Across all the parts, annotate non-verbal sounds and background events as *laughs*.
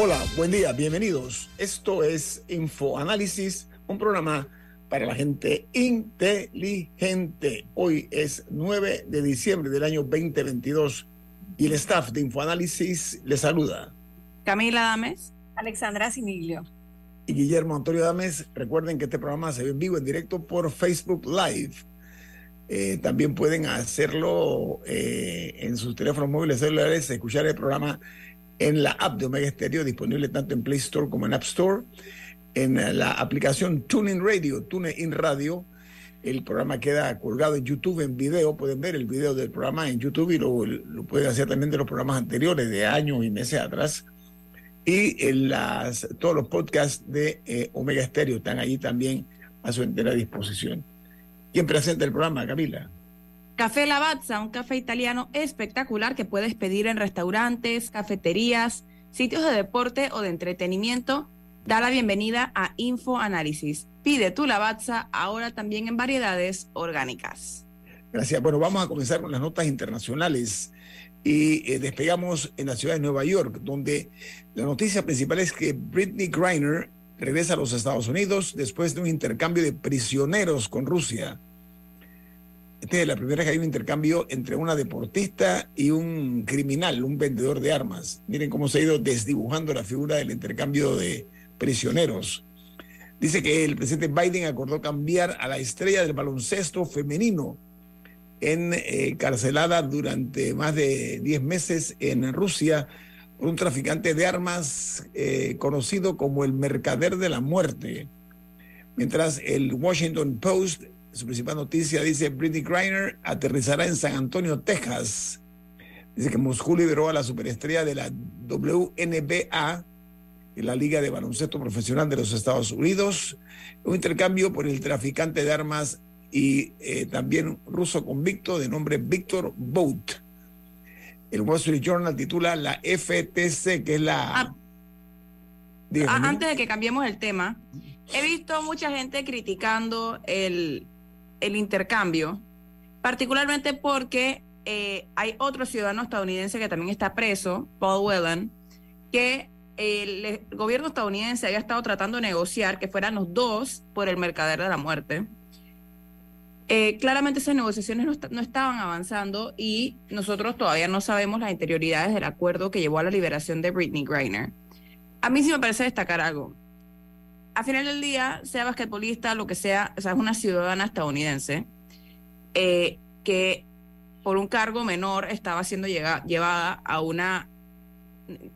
Hola, buen día, bienvenidos. Esto es Infoanálisis, un programa para la gente inteligente. Hoy es 9 de diciembre del año 2022 y el staff de Infoanálisis le saluda. Camila Dames, Alexandra Siniglio y Guillermo Antonio Dames. Recuerden que este programa se ve en vivo, en directo por Facebook Live. Eh, también pueden hacerlo eh, en sus teléfonos móviles celulares, escuchar el programa en la app de Omega Stereo, disponible tanto en Play Store como en App Store, en la aplicación TuneIn Radio, TuneIn Radio. El programa queda colgado en YouTube en video. Pueden ver el video del programa en YouTube y lo, lo pueden hacer también de los programas anteriores, de años y meses atrás. Y en las, todos los podcasts de eh, Omega Stereo están allí también a su entera disposición. ¿Quién presenta el programa, Camila? Café Lavazza, un café italiano espectacular que puedes pedir en restaurantes, cafeterías, sitios de deporte o de entretenimiento. Da la bienvenida a Info Análisis. Pide tu Lavazza ahora también en variedades orgánicas. Gracias. Bueno, vamos a comenzar con las notas internacionales y eh, despegamos en la ciudad de Nueva York, donde la noticia principal es que Britney Griner regresa a los Estados Unidos después de un intercambio de prisioneros con Rusia. Esta es la primera que hay un intercambio entre una deportista y un criminal, un vendedor de armas. Miren cómo se ha ido desdibujando la figura del intercambio de prisioneros. Dice que el presidente Biden acordó cambiar a la estrella del baloncesto femenino encarcelada eh, durante más de 10 meses en Rusia por un traficante de armas eh, conocido como el mercader de la muerte. Mientras el Washington Post su principal noticia dice, Britney Griner aterrizará en San Antonio, Texas. Dice que Moscú liberó a la superestrella de la WNBA, la Liga de Baloncesto Profesional de los Estados Unidos, un intercambio por el traficante de armas y eh, también ruso convicto de nombre Víctor Bout. El Wall Street Journal titula la FTC, que es la... Ah, ah, antes de que cambiemos el tema, he visto mucha gente criticando el, el intercambio, particularmente porque eh, hay otro ciudadano estadounidense que también está preso, Paul Whelan, que el, gobierno estadounidense había estado tratando de negociar que fueran los dos por el mercader de la muerte. Eh, claramente esas negociaciones no, no, estaban avanzando y nosotros todavía no sabemos las interioridades del acuerdo que llevó a la liberación de Britney Griner. A mí sí me parece destacar algo al final del día, sea basquetbolista, lo que sea, o sea, es una ciudadana estadounidense eh, que por un cargo menor estaba siendo llevada a una,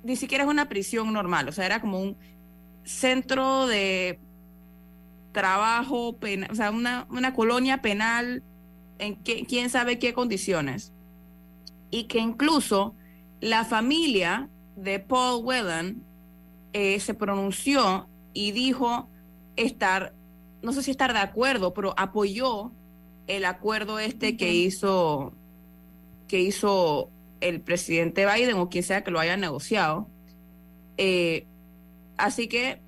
ni siquiera es una prisión normal, o sea, era como un centro de trabajo, o sea, una, una colonia penal en quién sabe qué condiciones. Y que incluso la familia de Paul Whelan eh, se pronunció y dijo estar, no sé si estar de acuerdo, pero apoyó el acuerdo este que hizo que hizo el presidente Biden o quien sea que lo haya negociado. Eh, así que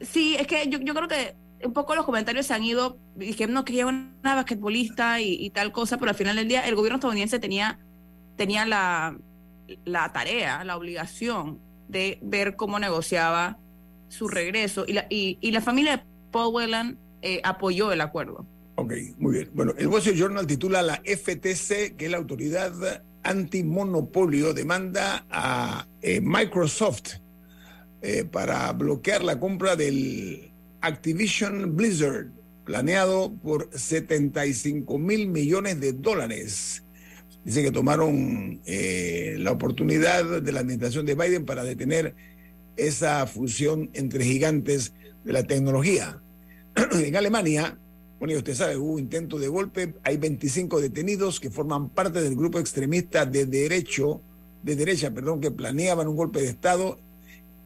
sí, es que yo, yo, creo que un poco los comentarios se han ido que una basquetbolista y, y, tal cosa, pero al final del día el gobierno estadounidense tenía, tenía la, la tarea, la obligación de ver cómo negociaba su regreso y la, y, y la familia de Paul Whelan eh, apoyó el acuerdo. Ok, muy bien. Bueno, el Wall Street Journal titula la FTC, que es la autoridad antimonopolio, demanda a eh, Microsoft eh, para bloquear la compra del Activision Blizzard, planeado por 75 mil millones de dólares. Dice que tomaron la oportunidad de la administración de Biden para detener esa fusión entre gigantes de la tecnología. *clears throat* en Alemania, bueno, usted sabe, hubo intento de golpe, hay 25 detenidos que forman parte del grupo extremista de derecho, de derecha, perdón, que planeaban un golpe de Estado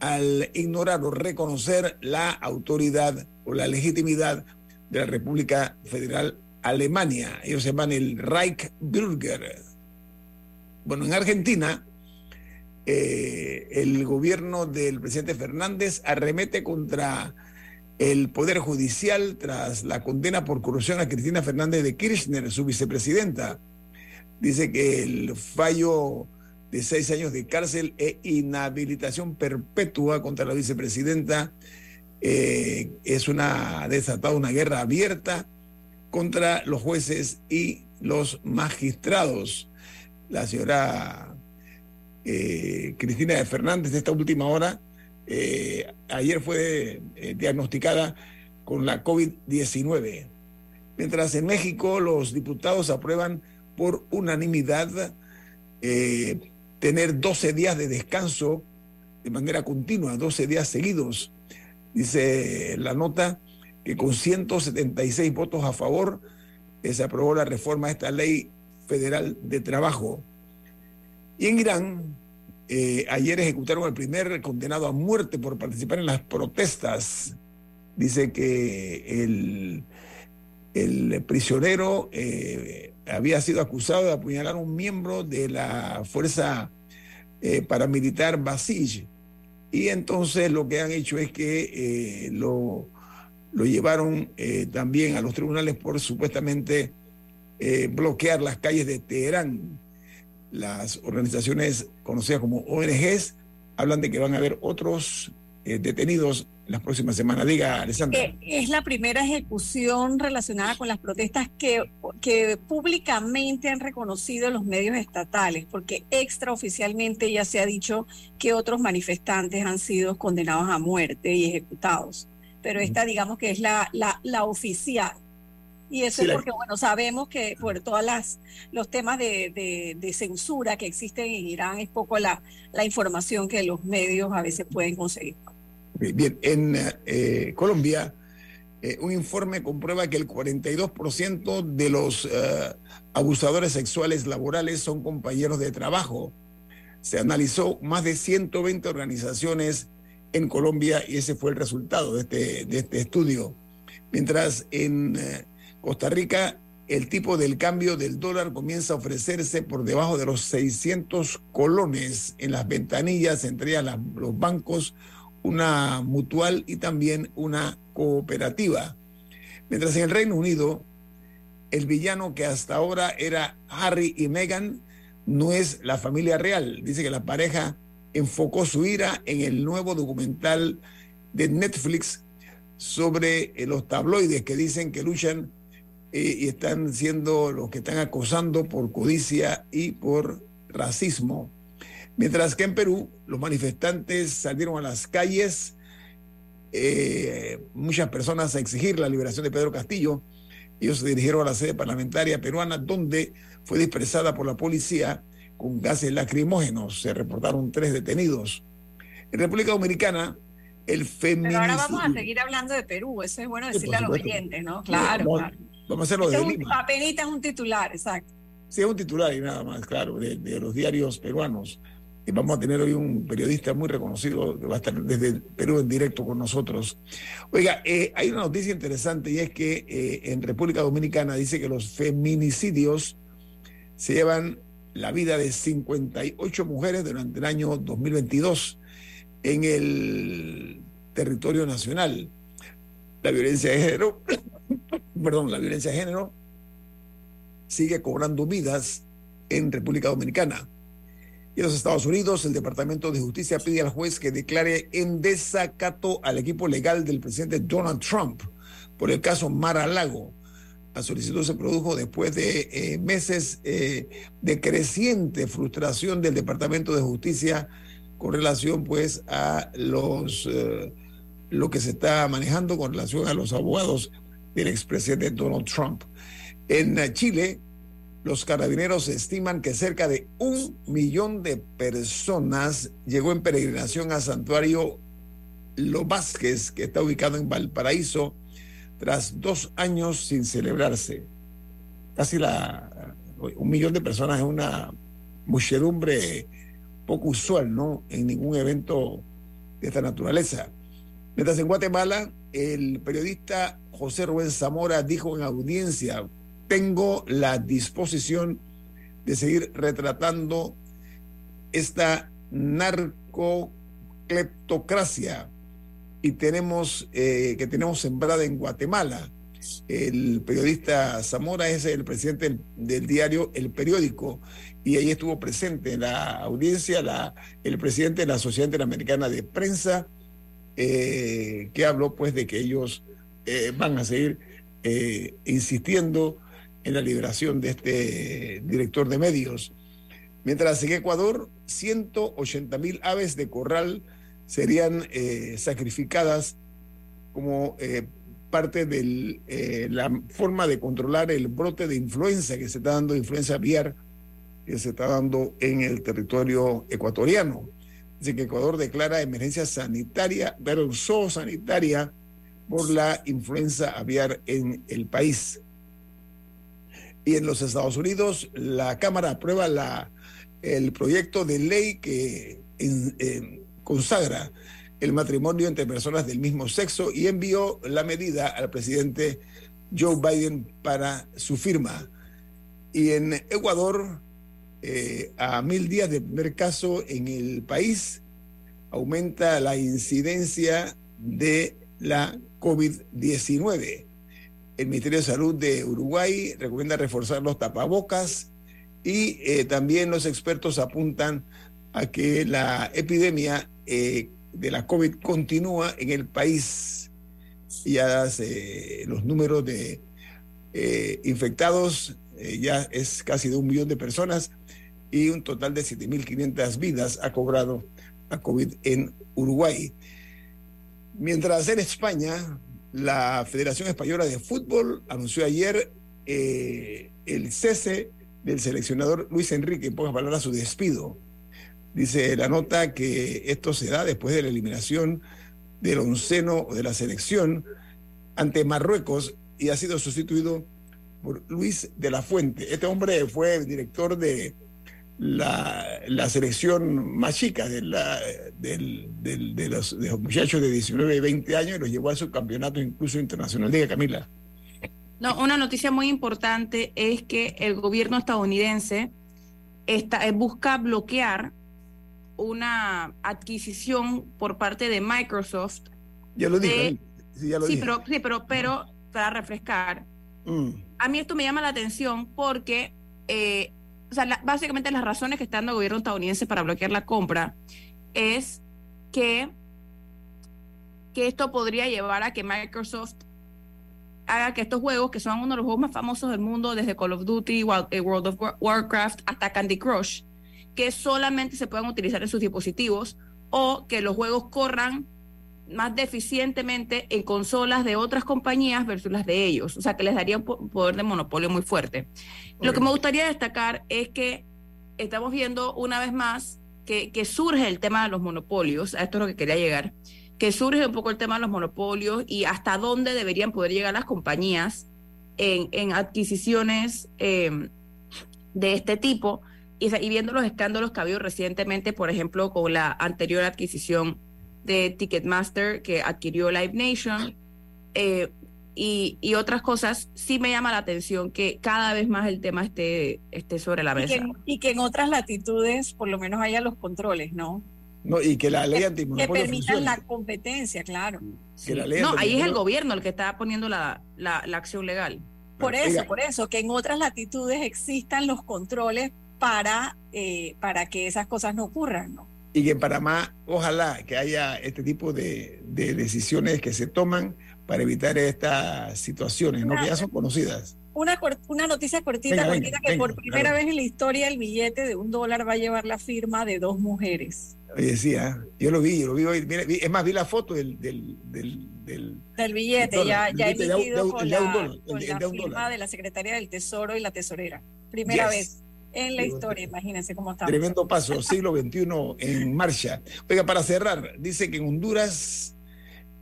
al ignorar o reconocer la autoridad o la legitimidad de la República Federal Alemania. Ellos se llaman el Reichsbürger. Bueno, en Argentina, eh, el gobierno del presidente Fernández arremete contra el Poder Judicial tras la condena por corrupción a Cristina Fernández de Kirchner, su vicepresidenta. Dice que el fallo de seis años de cárcel e inhabilitación perpetua contra la vicepresidenta eh, es una desatado una guerra abierta contra los jueces y los magistrados. La señora eh, Cristina de Fernández, de esta última hora, eh, ayer fue diagnosticada con la COVID-19. Mientras en México los diputados aprueban por unanimidad tener 12 días de descanso de manera continua, 12 días seguidos. Dice la nota que con 176 votos a favor eh, se aprobó la reforma a esta ley federal de trabajo. Y en Irán, eh, ayer ejecutaron al primer condenado a muerte por participar en las protestas. Dice que el, prisionero eh, había sido acusado de apuñalar a un miembro de la fuerza eh, paramilitar Basij. Y entonces lo que han hecho es que lo, lo, llevaron también a los tribunales por supuestamente bloquear las calles de Teherán. Las organizaciones conocidas como ONGs hablan de que van a haber otros detenidos las próximas semanas. Diga, Alessandra. Eh, es la primera ejecución relacionada con las protestas que, que públicamente han reconocido los medios estatales, porque extraoficialmente ya se ha dicho que otros manifestantes han sido condenados a muerte y ejecutados. Pero esta, digamos que es la, la, la oficial. Y eso es porque, bueno, sabemos que por todos los temas de, de, de, censura que existen en Irán es poco la, la información que los medios a veces pueden conseguir. Bien, en eh, Colombia, eh, un informe comprueba que el 42% de los eh, abusadores sexuales laborales son compañeros de trabajo. Se analizó más de 120 organizaciones en Colombia y ese fue el resultado de este, de este estudio. Mientras en Costa Rica el tipo del cambio del dólar comienza a ofrecerse por debajo de los 600 colones en las ventanillas, entre ellas los bancos una mutual y también una cooperativa. Mientras en el Reino Unido, el villano que hasta ahora era Harry y Meghan no es la familia real. Dice que la pareja enfocó su ira en el nuevo documental de Netflix sobre eh, los tabloides que dicen que luchan eh, y están siendo los que están acosando por codicia y por racismo. Mientras que en Perú los manifestantes salieron a las calles, eh, muchas personas a exigir la liberación de Pedro Castillo. Ellos se dirigieron a la sede parlamentaria peruana, donde fue dispersada por la policía con gases lacrimógenos. Se reportaron tres detenidos. En República Dominicana, el feminicidio... Pero ahora vamos a seguir hablando de Perú, eso es bueno decirle a los oyentes, ¿no? Claro, vamos, a hacerlo de Lima. Apenita es un titular, exacto. Sí, es un titular y nada más, claro, de los diarios peruanos. Y vamos a tener hoy un periodista muy reconocido que va a estar desde Perú en directo con nosotros. Oiga, eh, hay una noticia interesante y es que eh, en República Dominicana dice que los feminicidios se llevan la vida de 58 mujeres durante el año 2022 en el territorio nacional. La violencia de género, perdón, la violencia de género sigue cobrando vidas en República Dominicana. Y en los Estados Unidos, el Departamento de Justicia pide al juez que declare en desacato al equipo legal del presidente Donald Trump por el caso Mar Lago. La solicitud se produjo después de eh, meses eh, de creciente frustración del Departamento de Justicia con relación pues a los eh, lo que se está manejando con relación a los abogados del expresidente Donald Trump. En Chile, los carabineros estiman que cerca de un millón de personas llegó en peregrinación al santuario Los Vázquez, que está ubicado en Valparaíso, tras dos años sin celebrarse. Casi la, un millón de personas es una muchedumbre poco usual, ¿no? En ningún evento de esta naturaleza. Mientras en Guatemala, el periodista José Rubén Zamora dijo en audiencia, tengo la disposición de seguir retratando esta narcocleptocracia y tenemos eh, que tenemos sembrada en Guatemala. El periodista Zamora es el presidente del, diario El Periódico y ahí estuvo presente en la audiencia la, el presidente de la Sociedad Interamericana de Prensa, eh, que habló pues de que ellos eh, van a seguir insistiendo en la liberación de este director de medios. Mientras en Ecuador, 180 mil aves de corral serían eh, sacrificadas como eh, parte de eh, la forma de controlar el brote de influenza que se está dando, influenza aviar, que se está dando en el territorio ecuatoriano. Dice que Ecuador declara emergencia sanitaria, pero sanitaria por la influenza aviar en el país. Y en los Estados Unidos, la Cámara aprueba la, el proyecto de ley que consagra el matrimonio entre personas del mismo sexo y envió la medida al presidente Joe Biden para su firma. Y en Ecuador, eh, a mil días del primer caso en el país, aumenta la incidencia de la COVID-19. El Ministerio de Salud de Uruguay recomienda reforzar los tapabocas y eh, también los expertos apuntan a que la epidemia eh, de la COVID continúa en el país. Ya los números de eh, infectados ya es casi de un millón de personas y un total de 7.500 vidas ha cobrado la COVID en Uruguay. Mientras en España, la Federación Española de Fútbol anunció ayer eh, el cese del seleccionador Luis Enrique, en pocas palabras, su despido. Dice la nota que esto se da después de la eliminación del onceno de la selección ante Marruecos y ha sido sustituido por Luis de la Fuente. Este hombre fue director de la, selección más chica de, la, de, los, muchachos de 19 y 20 años y los llevó a su campeonato incluso internacional. Diga, Camila. No, una noticia muy importante es que el gobierno estadounidense está, eh, busca bloquear una adquisición por parte de Microsoft. Ya lo dije. Sí, ya lo sí, Pero, sí, pero, pero para refrescar. Mm. A mí esto me llama la atención porque eh, o sea, básicamente las razones que está dando el gobierno estadounidense para bloquear la compra es que, que esto podría llevar a que Microsoft haga que estos juegos, que son uno de los juegos más famosos del mundo, desde Call of Duty, eh, World of Warcraft hasta Candy Crush, que solamente se puedan utilizar en sus dispositivos o que los juegos corran más deficientemente en consolas de otras compañías versus las de ellos. O sea, que les daría un poder de monopolio muy fuerte. Lo que me gustaría destacar es que estamos viendo una vez más que, que, surge el tema de los monopolios, a esto es lo que quería llegar, que surge un poco el tema de los monopolios y hasta dónde deberían poder llegar las compañías en, en adquisiciones eh, de este tipo. Y, y viendo los escándalos que ha habido recientemente, por ejemplo, con la anterior adquisición de Ticketmaster que adquirió Live Nation eh, y, y, otras cosas, sí me llama la atención que cada vez más el tema esté, esté sobre la mesa. Y que, en otras latitudes por lo menos haya los controles, ¿no? No, y que la ley antimonopolio Que permitan la competencia, claro. no, ahí es el gobierno el que está poniendo la, la, acción legal. Por eso, por eso, que en otras latitudes existan los controles para, eh, para que esas cosas no ocurran, ¿no? Y que en Panamá ojalá que haya este tipo de, decisiones que se toman para evitar estas situaciones, ¿no? que ya son conocidas. Una, una noticia cortita, que por primera vez en la historia el billete de un dólar va a llevar la firma de dos mujeres. Oye, decía, yo lo vi, yo lo vi hoy. es más, vi la foto del, del, del, del, billete, ya, ya emitido con, la, con la firma de la Secretaría del Tesoro y la Tesorera. Primera vez en la historia, imagínense cómo estamos. Tremendo paso, siglo XXI en marcha. Oiga, para cerrar, dice que en Honduras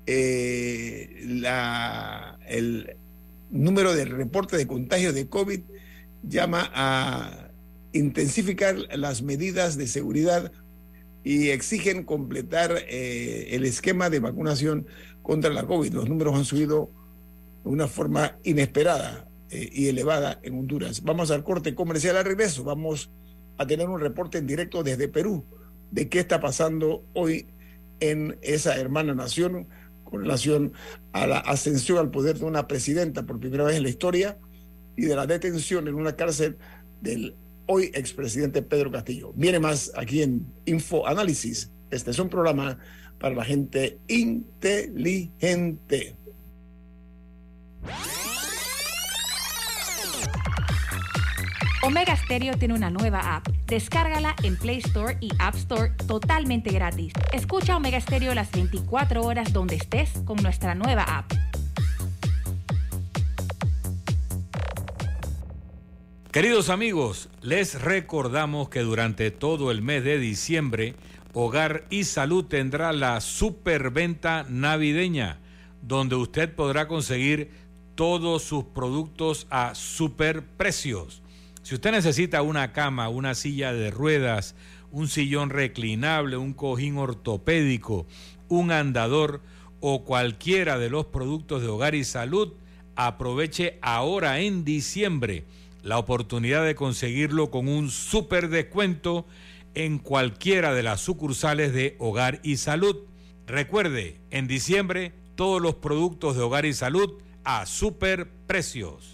eh, la, el número de reportes de contagios de COVID llama a intensificar las medidas de seguridad y exigen completar eh, el esquema de vacunación contra la COVID. Los números han subido de una forma inesperada eh, y elevada en Honduras. Vamos al corte comercial al regreso. Vamos a tener un reporte en directo desde Perú de qué está pasando hoy en esa hermana nación con relación a la ascensión al poder de una presidenta por primera vez en la historia y de la detención en una cárcel del hoy expresidente Pedro Castillo. Viene más aquí en Info Análisis. Este es un programa para la gente inteligente. Omega Stereo tiene una nueva app. Descárgala en Play Store y App Store totalmente gratis. Escucha Omega Stereo las 24 horas donde estés con nuestra nueva app. Queridos amigos, les recordamos que durante todo el mes de diciembre, Hogar y Salud tendrá la superventa navideña, donde usted podrá conseguir todos sus productos a superprecios. Si usted necesita una cama, una silla de ruedas, un sillón reclinable, un cojín ortopédico, un andador o cualquiera de los productos de hogar y salud, aproveche ahora en diciembre la oportunidad de conseguirlo con un super descuento en cualquiera de las sucursales de Hogar y Salud. Recuerde, en diciembre todos los productos de Hogar y Salud a super precios.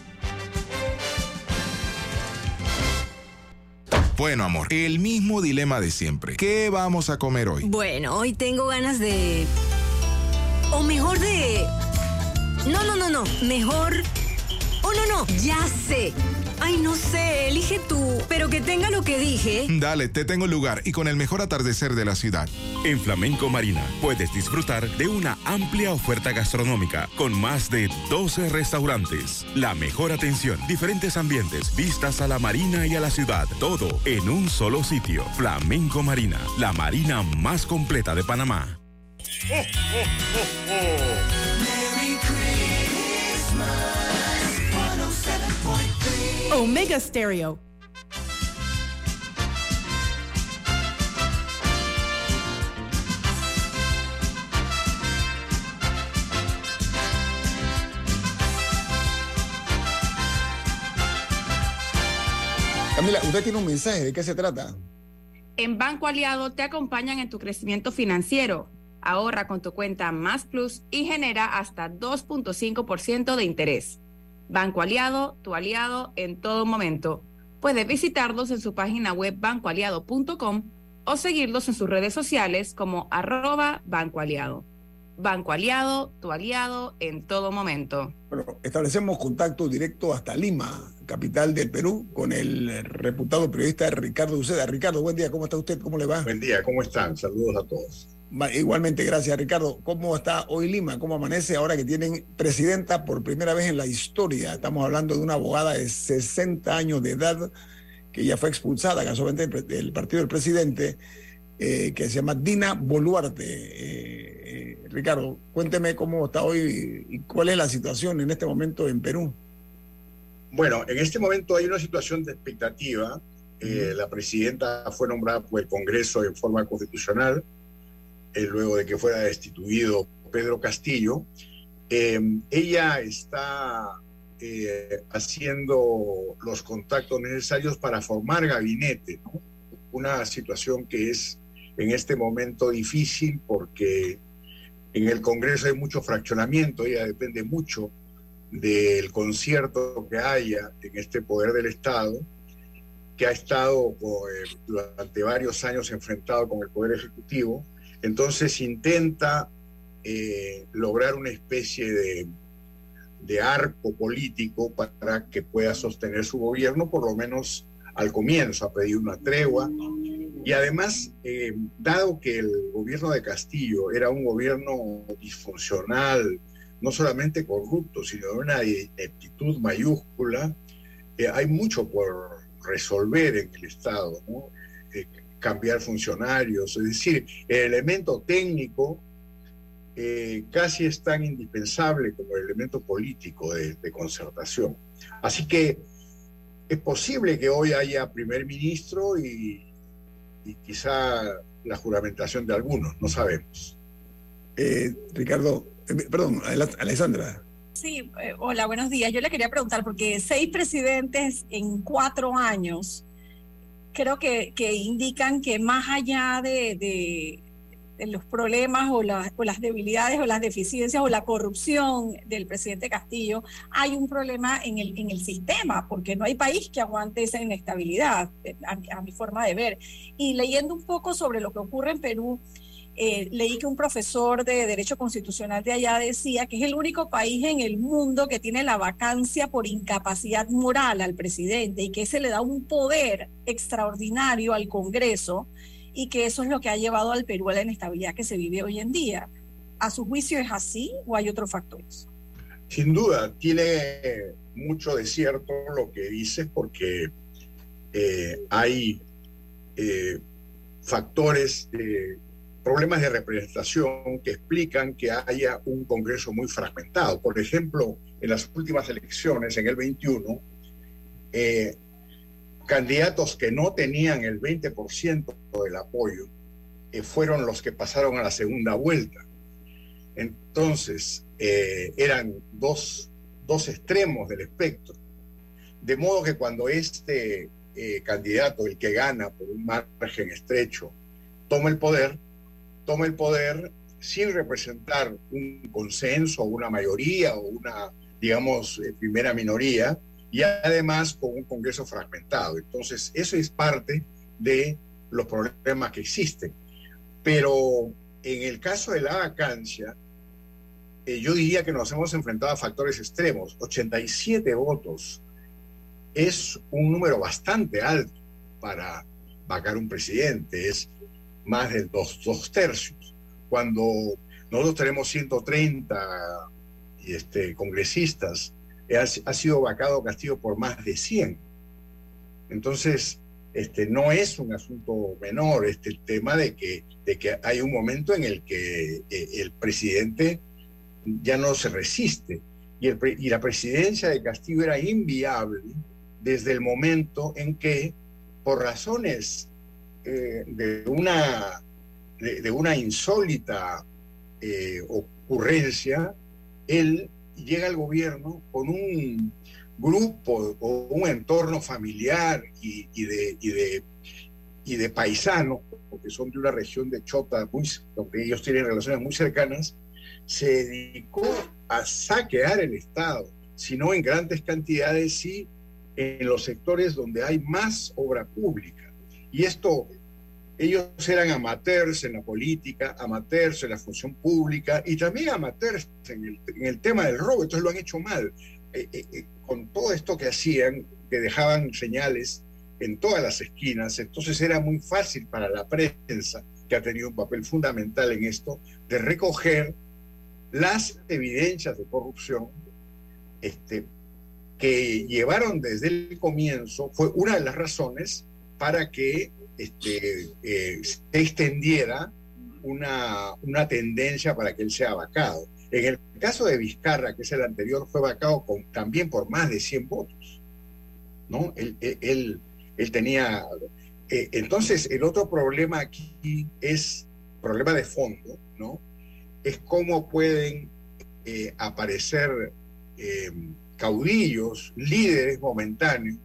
Bueno, amor, el mismo dilema de siempre. ¿Qué vamos a comer hoy? Bueno, hoy tengo ganas de... O mejor de... No, no, no, no. Mejor... Oh, no, no. Ya sé. Ay, no sé, elige tú, pero que tenga lo que dije. Dale, te tengo lugar y con el mejor atardecer de la ciudad. En Flamenco Marina puedes disfrutar de una amplia oferta gastronómica con más de 12 restaurantes. La mejor atención, diferentes ambientes, vistas a la marina y a la ciudad, todo en un solo sitio. Flamenco Marina, la marina más completa de Panamá. *laughs* Omega Stereo. Camila, usted tiene un mensaje, ¿de qué se trata? En Banco Aliado te acompañan en tu crecimiento financiero. Ahorra con tu cuenta Más Plus y genera hasta 2.5% de interés. Banco Aliado, tu aliado en todo momento. Puedes visitarlos en su página web bancoaliado.com o seguirlos en sus redes sociales como arroba Banco Aliado. Banco Aliado, tu aliado en todo momento. Bueno, establecemos contacto directo hasta Lima, capital del Perú, con el reputado periodista Ricardo Uceda. Ricardo, buen día, ¿cómo está usted? ¿Cómo le va? Buen día, ¿cómo están? Saludos a todos. Igualmente, gracias Ricardo. ¿Cómo está hoy Lima? ¿Cómo amanece ahora que tienen presidenta por primera vez en la historia? Estamos hablando de una abogada de 60 años de edad que ya fue expulsada casualmente del partido del presidente, eh, que se llama Dina Boluarte. Eh, eh, Ricardo, cuénteme cómo está hoy y cuál es la situación en este momento en Perú. Bueno, en este momento hay una situación de expectativa. la presidenta fue nombrada por el Congreso en forma constitucional eh, luego de que fuera destituido Pedro Castillo. Em, ella está eh, haciendo los contactos necesarios para formar gabinete, una situación que es en este momento difícil porque en el Congreso hay mucho fraccionamiento, ella depende mucho del concierto que haya en este poder del Estado, que ha estado eh, durante varios años enfrentado con el Poder Ejecutivo Entonces intenta eh, lograr una especie de, arco político para que pueda sostener su gobierno, por lo menos al comienzo, ha pedido una tregua. Y además, eh, dado que el gobierno de Castillo era un gobierno disfuncional, no solamente corrupto, sino de una actitud mayúscula, eh, hay mucho por resolver en el Estado, eh, cambiar funcionarios, es decir, el elemento técnico casi es tan indispensable como el elemento político de, de concertación. Así que es posible que hoy haya primer ministro y, quizá la juramentación de algunos, no sabemos. Eh, Ricardo, eh, perdón, Alessandra. Sí, eh, hola, buenos días. Yo le quería preguntar, porque seis presidentes en cuatro años, creo que, indican que más allá de, los problemas o, o, las debilidades o las deficiencias o la corrupción del presidente Castillo, hay un problema en el, en el sistema, porque no hay país que aguante esa inestabilidad, a, mi forma de ver. Y leyendo un poco sobre lo que ocurre en Perú, eh, leí que un profesor de Derecho Constitucional de allá decía que es el único país en el mundo que tiene la vacancia por incapacidad moral al presidente y que se le da un poder extraordinario al Congreso y que eso es lo que ha llevado al Perú a la inestabilidad que se vive hoy en día. ¿A su juicio es así o hay otros factores? Sin duda, tiene mucho de cierto lo que dices porque eh, hay eh, factores, de problemas de representación que explican que haya un Congreso muy fragmentado. Por ejemplo, en las últimas elecciones, en el 21, eh, candidatos que no tenían el 20% del apoyo eh, fueron los que pasaron a la segunda vuelta. Entonces, eh, eran dos, dos, extremos del espectro. De modo que cuando este eh, candidato, el que gana por un margen estrecho, toma el poder, toma el poder sin representar un consenso, una mayoría o una, digamos, primera minoría, y además con un Congreso fragmentado. Entonces, eso es parte de los problemas que existen. Pero en el caso de la vacancia, eh, yo diría que nos hemos enfrentado a factores extremos. 87 votos es un número bastante alto para vacar un presidente, es más de dos, dos tercios. Cuando nosotros tenemos 130 este, congresistas, ha, sido vacado Castillo por más de 100. Entonces, este, no es un asunto menor este tema de que, de que hay un momento en el que eh, el presidente ya no se resiste y, el, y, la presidencia de Castillo era inviable desde el momento en que, por razones eh, de, una, de, una insólita eh, ocurrencia, él llega al gobierno con un grupo o un entorno familiar y, de, y, de, y de paisanos, porque son de una región de Chota, muy, donde ellos tienen relaciones muy cercanas, se dedicó a saquear el Estado, sino en grandes cantidades, sí en los sectores donde hay más obra pública. Y esto ellos eran amateurs en la política, amateurs en la función pública y también amateurs en el, tema del robo, entonces lo han hecho mal. Eh, eh, eh, con todo esto que hacían, que dejaban señales en todas las esquinas, entonces era muy fácil para la prensa, que ha tenido un papel fundamental en esto, de recoger las evidencias de corrupción este, que llevaron desde el comienzo, fue una de las razones para que este, eh, se extendiera una, una tendencia para que él sea vacado. En el caso de Vizcarra, que es el anterior, fue vacado con, también por más de 100 votos. ¿no? Él, él, él tenía... Eh, entonces, el otro problema aquí es, problema de fondo, ¿no? Es cómo pueden eh, aparecer caudillos, líderes momentáneos,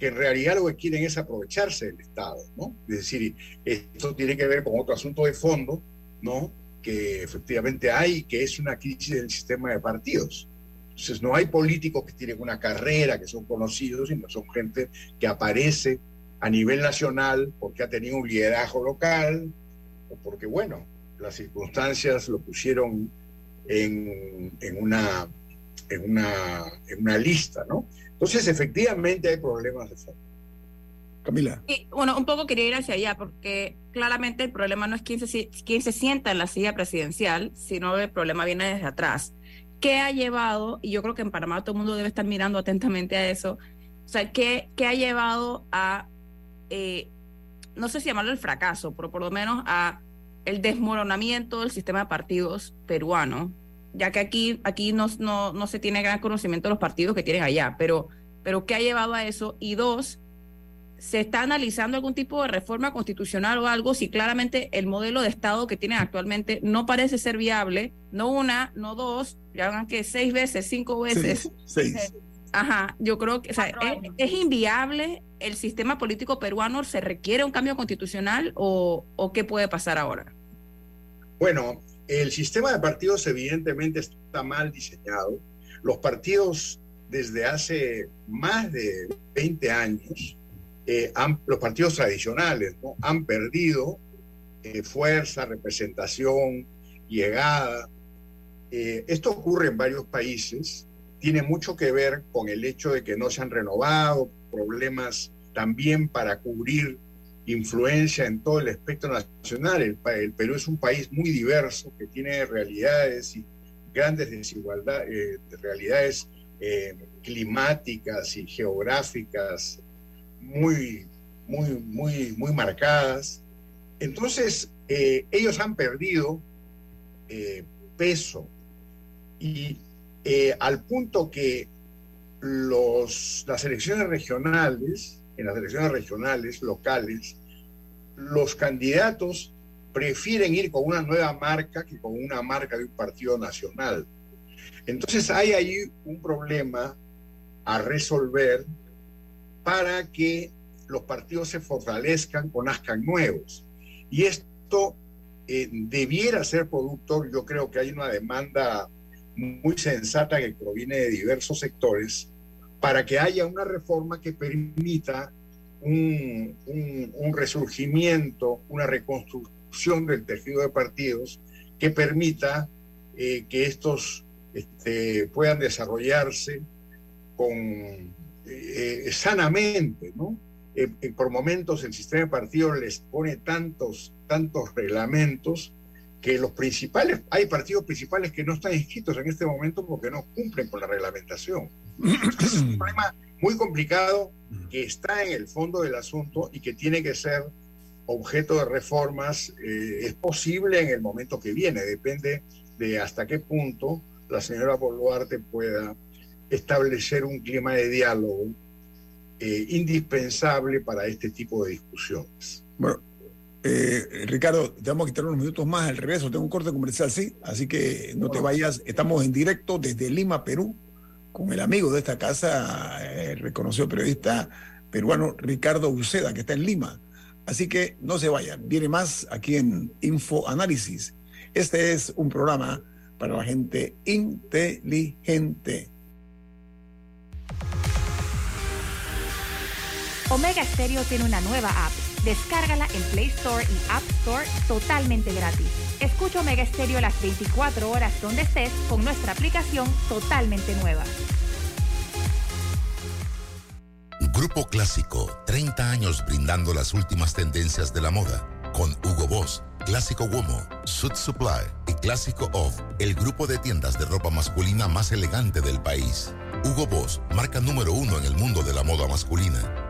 que en realidad lo que quieren es aprovecharse del Estado, ¿no? Es decir, esto tiene que ver con otro asunto de fondo, ¿no? Que efectivamente hay, que es una crisis del sistema de partidos. Entonces, no hay políticos que tienen una carrera, que son conocidos, sino son gente que aparece a nivel nacional porque ha tenido un liderazgo local o porque, bueno, las circunstancias lo pusieron en, en una lista, ¿no? Entonces, efectivamente hay problemas de fondo. Camila. Y, bueno, un poco quería ir hacia allá, porque claramente el problema no es quién se, quién se sienta en la silla presidencial, sino el problema viene desde atrás. ¿Qué ha llevado, y yo creo que en Panamá todo el mundo debe estar mirando atentamente a eso, o sea, ¿qué, qué ha llevado a, eh, no sé si llamarlo el fracaso, pero por lo menos a el desmoronamiento del sistema de partidos peruano, ya que aquí, aquí no, no, no se tiene gran conocimiento de los partidos que tienen allá, pero, pero ¿qué ha llevado a eso? Y dos, ¿se está analizando algún tipo de reforma constitucional o algo si claramente el modelo de Estado que tienen actualmente no parece ser viable? No una, no dos, ya hagan que seis veces, cinco veces. *laughs* Seis. Ajá, yo creo que es, inviable el sistema político peruano, ¿se requiere un cambio constitucional o, o qué puede pasar ahora? Bueno, el sistema de partidos evidentemente está mal diseñado. Los partidos desde hace más de 20 años, eh, los partidos tradicionales, han perdido eh, fuerza, representación, llegada. Eh, esto ocurre en varios países tiene mucho que ver con el hecho de que no se han renovado, problemas también para cubrir influencia en todo el espectro nacional. El, Perú es un país muy diverso que tiene realidades y grandes desigualdades, eh, realidades eh, climáticas y geográficas muy, muy, muy, muy marcadas. Entonces, eh, ellos han perdido peso y al punto que los, las elecciones regionales, en las elecciones regionales, locales, los candidatos prefieren ir con una nueva marca que con una marca de un partido nacional. Entonces hay ahí un problema a resolver para que los partidos se fortalezcan o nazcan nuevos. Y esto eh, debiera ser producto, yo creo que hay una demanda muy sensata que proviene de diversos sectores para que haya una reforma que permita un, resurgimiento, una reconstrucción del tejido de partidos que permita eh, que estos este, puedan desarrollarse con, eh, sanamente, ¿no? Eh, por momentos el sistema de partidos les pone tantos, tantos reglamentos que los principales, hay partidos principales que no están inscritos en este momento porque no cumplen con la reglamentación. *clears throat* es un problema muy complicado que está en el fondo del asunto y que tiene que ser objeto de reformas. Eh, es posible en el momento que viene, depende de hasta qué punto la señora Boluarte pueda establecer un clima de diálogo eh, indispensable para este tipo de discusiones. Bueno, eh, Ricardo, te vamos a quitar unos minutos más al regreso. Tengo un corte comercial, sí, así que no te vayas. Estamos en directo desde Lima, Perú, con el amigo de esta casa, el reconocido periodista peruano Ricardo Uceda, que está en Lima. Así que no se vayan. Viene más aquí en Info Análisis. Este es un programa para la gente inteligente. Omega Stereo tiene una nueva app. Descárgala en Play Store y App Store totalmente gratis. Escucha Omega Stereo las 24 horas donde estés con nuestra aplicación totalmente nueva. Grupo Clásico, 30 años brindando las últimas tendencias de la moda. Con Hugo Boss, Clásico Womo, Suit Supply y Clásico Off, el grupo de tiendas de ropa masculina más elegante del país. Hugo Boss, marca número uno en el mundo de la moda masculina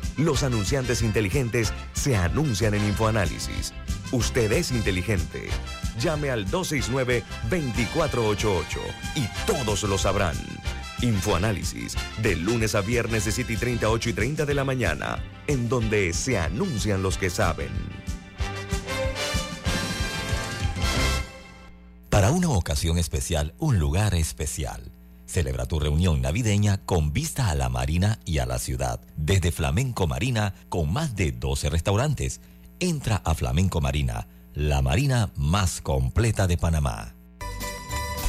los anunciantes inteligentes se anuncian en InfoAnálisis. Usted es inteligente. Llame al 269-2488 y todos lo sabrán. Infoanálisis, de lunes a viernes de 7 y 30, 8 y 30 de la mañana, en donde se anuncian los que saben. Para una ocasión especial, un lugar especial. Celebra tu reunión navideña con vista a la marina y a la ciudad. Desde Flamenco Marina, con más de 12 restaurantes. Entra a Flamenco Marina, la marina más completa de Panamá.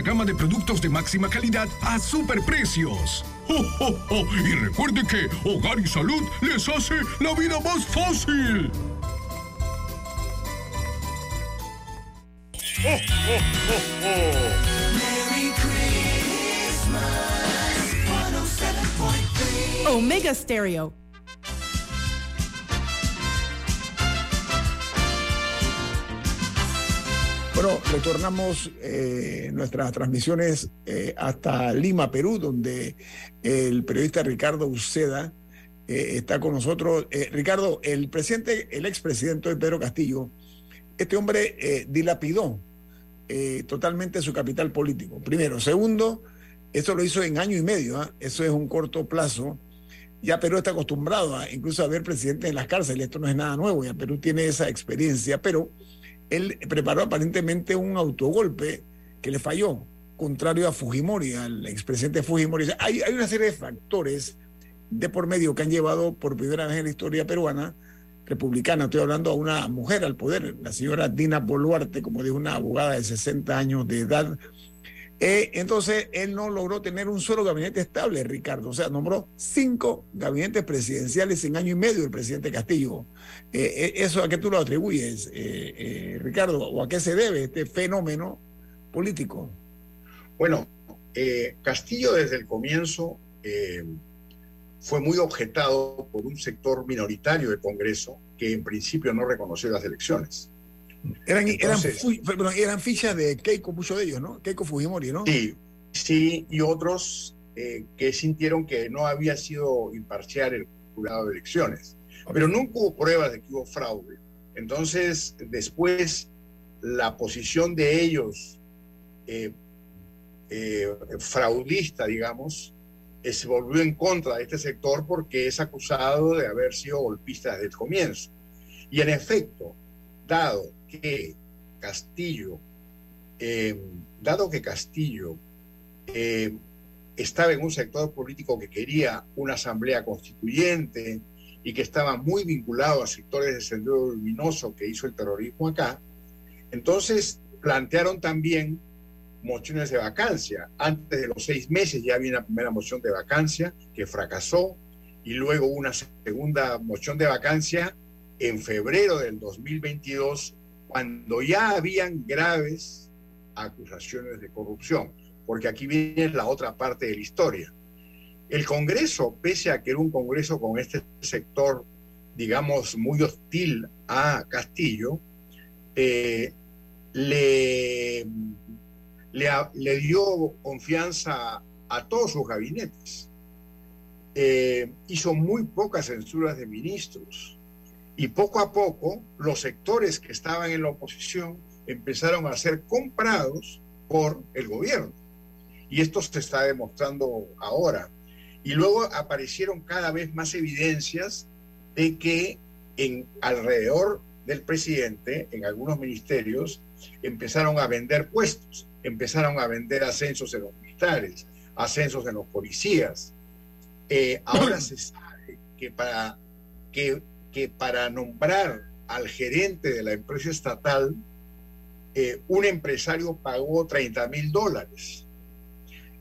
gama de productos de máxima calidad a superprecios. ¡Oh, Y recuerde que Hogar y Salud les hace la vida más fácil. Omega Stereo Bueno, retornamos eh, nuestras transmisiones eh, hasta Lima, Perú, donde el periodista Ricardo Uceda eh, está con nosotros. Ricardo, el presidente, el expresidente Pedro Castillo, este hombre dilapidó totalmente su capital político. Primero. Segundo, eso lo hizo en año y medio, ¿ah? eso es un corto plazo. Ya Perú está acostumbrado a incluso a ver presidentes en las cárceles, esto no es nada nuevo, ya Perú tiene esa experiencia, pero él preparó aparentemente un autogolpe que le falló, contrario a Fujimori, al expresidente Fujimori. Hay, hay una serie de factores de por medio que han llevado por primera vez en la historia peruana republicana, estoy hablando a una mujer al poder, la señora Dina Boluarte, como dijo una abogada de 60 años de edad, eh, entonces, él no logró tener un solo gabinete estable, Ricardo. O sea, nombró cinco gabinetes presidenciales en año y medio el presidente Castillo. Eh, eh, ¿Eso a qué tú lo atribuyes, Ricardo? ¿O a qué se debe este fenómeno político? Bueno, Castillo desde el comienzo fue muy objetado por un sector minoritario del Congreso que en principio no reconoció las elecciones. Eran, eran, fichas de Keiko, muchos de ellos, ¿no? Keiko Fujimori, ¿no? Sí, sí, y otros eh, que sintieron que no había sido imparcial el jurado de elecciones. Pero nunca hubo pruebas de que hubo fraude. Entonces, después, la posición de ellos, eh, eh, fraudista, digamos, se volvió en contra de este sector porque es acusado de haber sido golpista desde el comienzo. Y en efecto, dado que Castillo, eh, dado que Castillo eh, estaba en un sector político que quería una asamblea constituyente y que estaba muy vinculado a sectores de Sendero Luminoso que hizo el terrorismo acá, entonces plantearon también mociones de vacancia. Antes de los seis meses ya había una primera moción de vacancia que fracasó y luego una segunda moción de vacancia en febrero del 2022 cuando ya habían graves acusaciones de corrupción, porque aquí viene la otra parte de la historia. El Congreso, pese a que era un Congreso con este sector, digamos, muy hostil a Castillo, eh, le, dio confianza a todos sus gabinetes. Eh, hizo muy pocas censuras de ministros. Y poco a poco los sectores que estaban en la oposición empezaron a ser comprados por el gobierno. Y esto se está demostrando ahora. Y luego aparecieron cada vez más evidencias de que en alrededor del presidente, en algunos ministerios, empezaron a vender puestos, empezaron a vender ascensos en los militares, ascensos en los policías. Eh, ahora se sabe que para que que para nombrar al gerente de la empresa estatal, eh, un empresario pagó 30 mil dólares.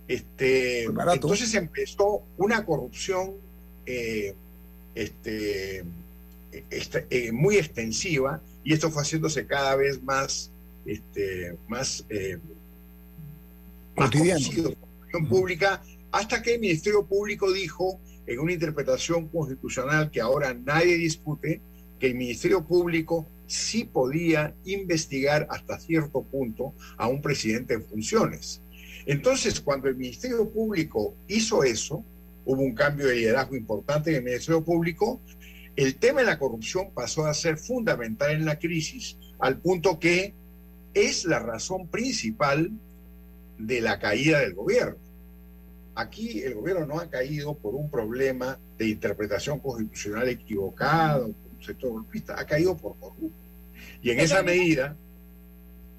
Este, entonces empezó una corrupción eh, este, este eh, muy extensiva y esto fue haciéndose cada vez más, este, más, cotidiano. pública, hasta que el Ministerio Público dijo en una interpretación constitucional que ahora nadie discute, que el Ministerio Público sí podía investigar hasta cierto punto a un presidente en funciones. Entonces, cuando el Ministerio Público hizo eso, hubo un cambio de liderazgo importante en el Ministerio Público, el tema de la corrupción pasó a ser fundamental en la crisis, al punto que es la razón principal de la caída del gobierno. Aquí el gobierno no ha caído por un problema de interpretación constitucional equivocado, por un sector golpista, ha caído por corrupción. Y en esa medida,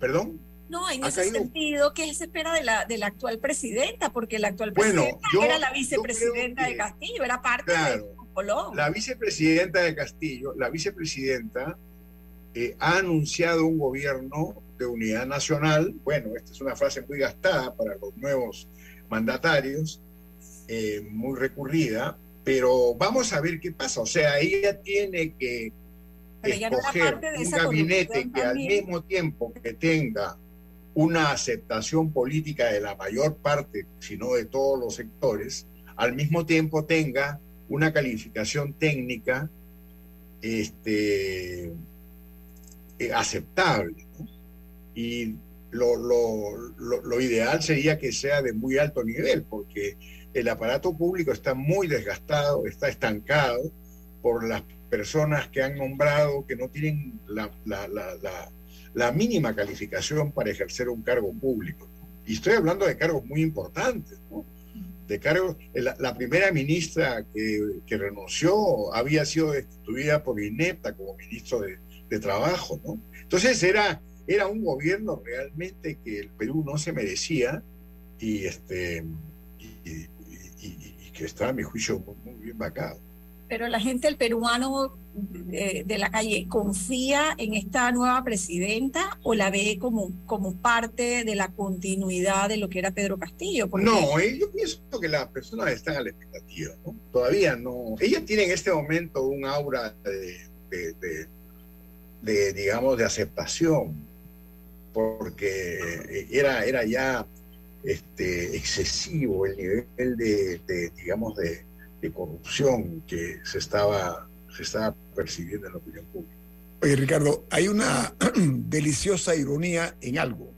perdón. No, en ese sentido, ¿qué se espera de la, de la actual presidenta? Porque la actual presidenta era la vicepresidenta de Castillo, era parte de Colón. La vicepresidenta de Castillo, la vicepresidenta eh, ha anunciado un gobierno de unidad nacional. Bueno, esta es una frase muy gastada para los nuevos mandatarios, eh, muy recurrida, pero vamos a ver qué pasa. O sea, ella tiene que escoger un gabinete que al mismo tiempo que tenga una aceptación política de la mayor parte, si no de todos los sectores, al mismo tiempo tenga una calificación técnica este, eh, aceptable. Y lo, lo, ideal sería que sea de muy alto nivel, porque el aparato público está muy desgastado, está estancado por las personas que han nombrado que no tienen la, la mínima calificación para ejercer un cargo público. Y estoy hablando de cargos muy importantes, de cargos. La, primera ministra que, que, renunció había sido destituida por inepta como ministro de, de Trabajo, ¿no? Entonces era, era un gobierno realmente que el Perú no se merecía y, este, y, que está, a mi juicio, muy, bien vacado. Pero la gente, el peruano de, la calle, ¿confía en esta nueva presidenta o la ve como, como parte de la continuidad de lo que era Pedro Castillo? No, eh, yo pienso que las personas están a la expectativa, ¿no? Todavía no. Ella tiene en este momento un aura de de, digamos, de aceptación, porque era, era ya este, excesivo el nivel de, digamos, de, corrupción que se estaba, se estaba percibiendo en la opinión pública. Oye, Ricardo, hay una *clears throat* deliciosa ironía en algo,